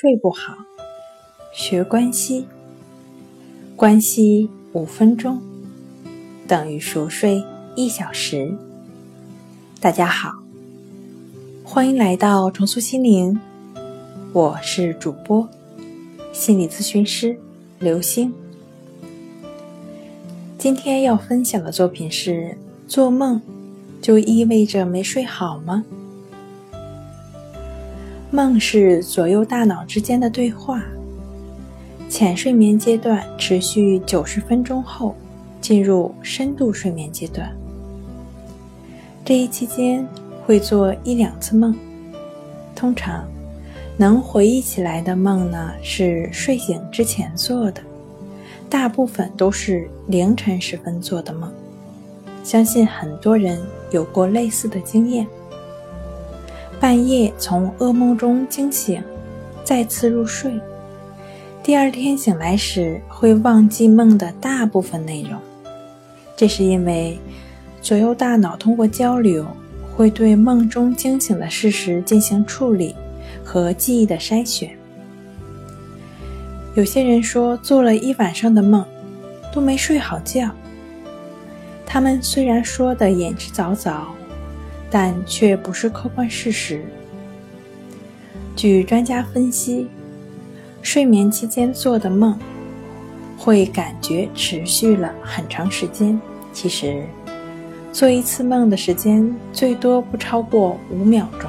睡不好，学关西，关西五分钟等于熟睡一小时。大家好，欢迎来到重塑心灵，我是主播心理咨询师刘星。今天要分享的作品是：做梦就意味着没睡好吗？梦是左右大脑之间的对话。浅睡眠阶段持续九十分钟后，进入深度睡眠阶段。这一期间会做一两次梦，通常能回忆起来的梦呢是睡醒之前做的，大部分都是凌晨时分做的梦。相信很多人有过类似的经验。半夜从噩梦中惊醒，再次入睡，第二天醒来时会忘记梦的大部分内容。这是因为左右大脑通过交流，会对梦中惊醒的事实进行处理和记忆的筛选。有些人说做了一晚上的梦，都没睡好觉。他们虽然说的言之凿凿。但却不是客观事实。据专家分析，睡眠期间做的梦会感觉持续了很长时间。其实，做一次梦的时间最多不超过五秒钟。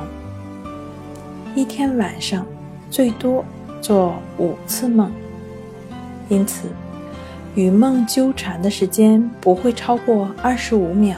一天晚上最多做五次梦，因此与梦纠缠的时间不会超过二十五秒。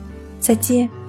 再见。